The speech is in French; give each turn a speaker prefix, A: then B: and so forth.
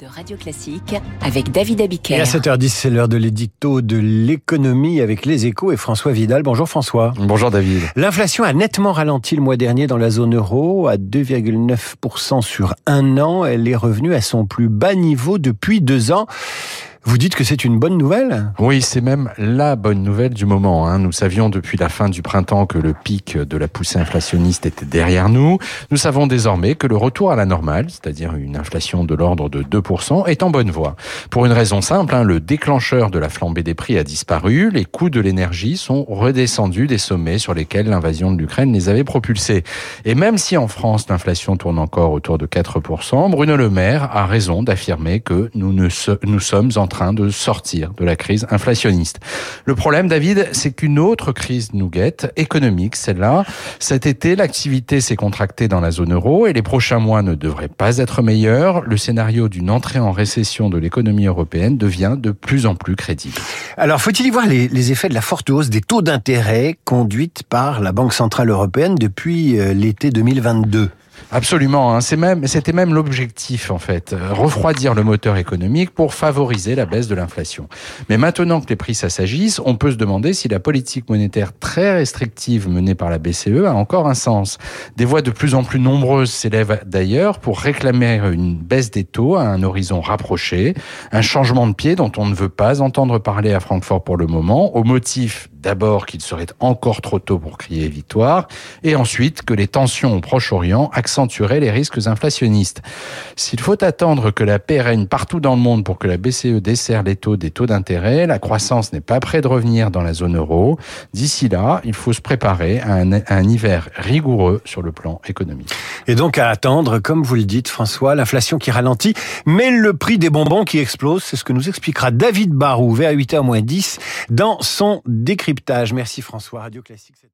A: de Radio Classique avec David Abiker.
B: Et à 7h10, c'est l'heure de l'édicto de l'économie avec les échos et François Vidal. Bonjour François.
C: Bonjour David.
B: L'inflation a nettement ralenti le mois dernier dans la zone euro à 2,9% sur un an. Elle est revenue à son plus bas niveau depuis deux ans. Vous dites que c'est une bonne nouvelle
C: Oui, c'est même la bonne nouvelle du moment. Hein. Nous savions depuis la fin du printemps que le pic de la poussée inflationniste était derrière nous. Nous savons désormais que le retour à la normale, c'est-à-dire une inflation de l'ordre de 2%, est en bonne voie. Pour une raison simple, hein, le déclencheur de la flambée des prix a disparu, les coûts de l'énergie sont redescendus des sommets sur lesquels l'invasion de l'Ukraine les avait propulsés. Et même si en France l'inflation tourne encore autour de 4%, Bruno Le Maire a raison d'affirmer que nous, ne nous sommes en train de sortir de la crise inflationniste. Le problème, David, c'est qu'une autre crise nous guette, économique, celle-là. Cet été, l'activité s'est contractée dans la zone euro et les prochains mois ne devraient pas être meilleurs. Le scénario d'une entrée en récession de l'économie européenne devient de plus en plus crédible.
B: Alors, faut-il y voir les, les effets de la forte hausse des taux d'intérêt conduite par la Banque Centrale Européenne depuis euh, l'été 2022
C: Absolument, hein. c'est même, c'était même l'objectif en fait, euh, refroidir le moteur économique pour favoriser la baisse de l'inflation. Mais maintenant que les prix s'assagissent, on peut se demander si la politique monétaire très restrictive menée par la BCE a encore un sens. Des voix de plus en plus nombreuses s'élèvent d'ailleurs pour réclamer une baisse des taux à un horizon rapproché, un changement de pied dont on ne veut pas entendre parler à Francfort pour le moment, au motif d'abord qu'il serait encore trop tôt pour crier victoire, et ensuite que les tensions au Proche-Orient accentueraient les risques inflationnistes. S'il faut attendre que la paix règne partout dans le monde pour que la BCE desserre les taux des taux d'intérêt, la croissance n'est pas près de revenir dans la zone euro. D'ici là, il faut se préparer à un, à un hiver rigoureux sur le plan économique.
B: Et donc à attendre, comme vous le dites François, l'inflation qui ralentit, mais le prix des bonbons qui explose, c'est ce que nous expliquera David Barou vers 8h10 dans son Merci François, Radio Classique.